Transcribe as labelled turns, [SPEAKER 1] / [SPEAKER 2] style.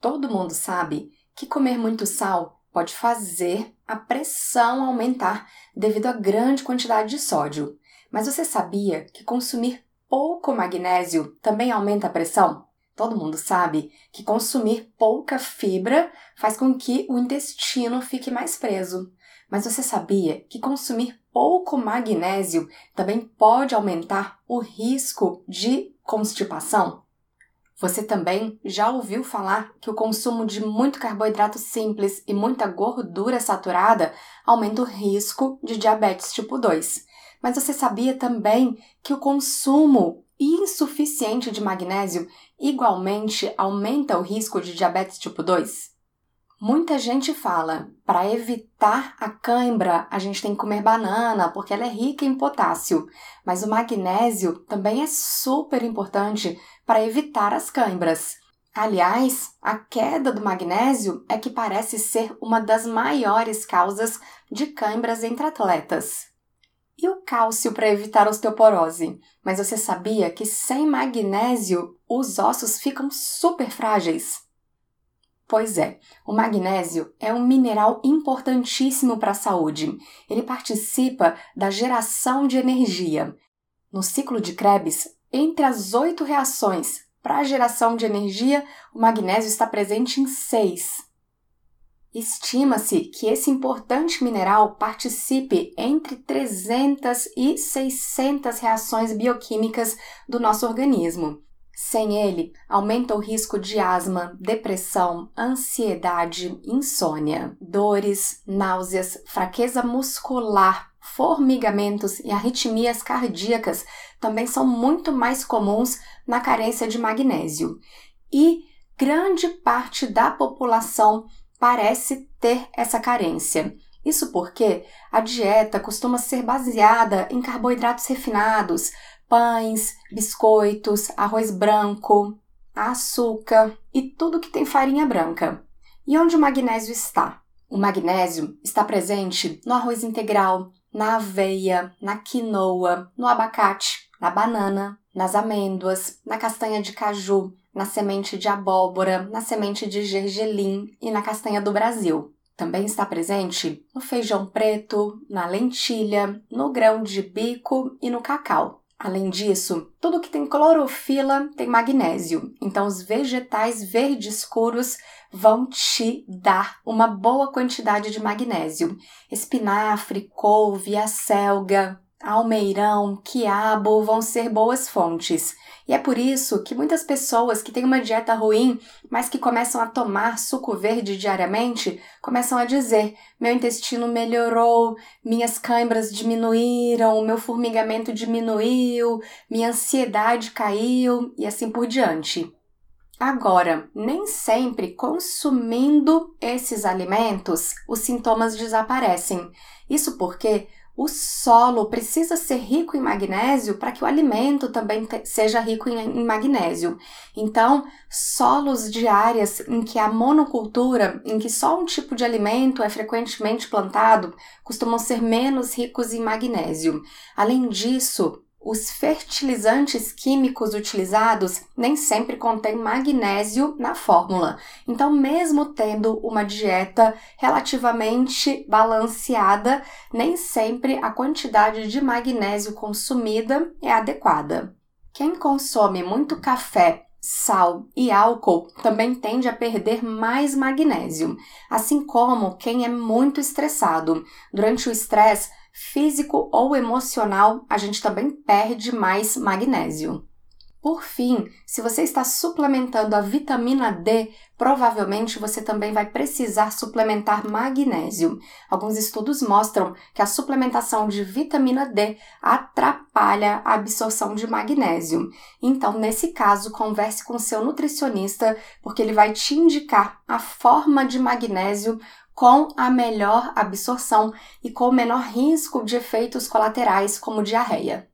[SPEAKER 1] Todo mundo sabe que comer muito sal pode fazer a pressão aumentar devido à grande quantidade de sódio. Mas você sabia que consumir pouco magnésio também aumenta a pressão? Todo mundo sabe que consumir pouca fibra faz com que o intestino fique mais preso. Mas você sabia que consumir pouco magnésio também pode aumentar o risco de constipação? Você também já ouviu falar que o consumo de muito carboidrato simples e muita gordura saturada aumenta o risco de diabetes tipo 2. Mas você sabia também que o consumo insuficiente de magnésio igualmente aumenta o risco de diabetes tipo 2? Muita gente fala, para evitar a cãibra, a gente tem que comer banana, porque ela é rica em potássio. Mas o magnésio também é super importante para evitar as cãibras. Aliás, a queda do magnésio é que parece ser uma das maiores causas de cãibras entre atletas. E o cálcio para evitar osteoporose? Mas você sabia que sem magnésio os ossos ficam super frágeis? Pois é, o magnésio é um mineral importantíssimo para a saúde. Ele participa da geração de energia. No ciclo de Krebs, entre as oito reações para a geração de energia, o magnésio está presente em seis. Estima-se que esse importante mineral participe entre 300 e 600 reações bioquímicas do nosso organismo. Sem ele, aumenta o risco de asma, depressão, ansiedade, insônia, dores, náuseas, fraqueza muscular, formigamentos e arritmias cardíacas também são muito mais comuns na carência de magnésio. E grande parte da população parece ter essa carência. Isso porque a dieta costuma ser baseada em carboidratos refinados, pães, biscoitos, arroz branco, açúcar e tudo que tem farinha branca. E onde o magnésio está? O magnésio está presente no arroz integral, na aveia, na quinoa, no abacate, na banana, nas amêndoas, na castanha de caju, na semente de abóbora, na semente de gergelim e na castanha do Brasil. Também está presente no feijão preto, na lentilha, no grão de bico e no cacau. Além disso, tudo que tem clorofila tem magnésio, então os vegetais verdes escuros vão te dar uma boa quantidade de magnésio. Espinafre, couve, acelga, almeirão, quiabo vão ser boas fontes. E é por isso que muitas pessoas que têm uma dieta ruim, mas que começam a tomar suco verde diariamente, começam a dizer: meu intestino melhorou, minhas câimbras diminuíram, meu formigamento diminuiu, minha ansiedade caiu e assim por diante. Agora, nem sempre consumindo esses alimentos os sintomas desaparecem. Isso porque o solo precisa ser rico em magnésio para que o alimento também seja rico em, em, magnésio. Então, solos de áreas em que há monocultura, em que só um tipo de alimento é frequentemente plantado, costumam ser menos ricos em magnésio. Além disso, os fertilizantes químicos utilizados nem sempre contêm magnésio na fórmula. Então, mesmo tendo uma dieta relativamente balanceada, nem sempre a quantidade de magnésio consumida é adequada. Quem consome muito café, sal e álcool também tende a perder mais magnésio, assim como quem é muito estressado. Durante o estresse, físico ou emocional, a gente também perde mais magnésio. Por fim, se você está suplementando a vitamina D, provavelmente você também vai precisar suplementar magnésio. Alguns estudos mostram que a suplementação de vitamina D atrapalha a absorção de magnésio. Então, nesse caso, converse com seu nutricionista, porque ele vai te indicar a forma de magnésio com a melhor absorção e com o menor risco de efeitos colaterais, como diarreia.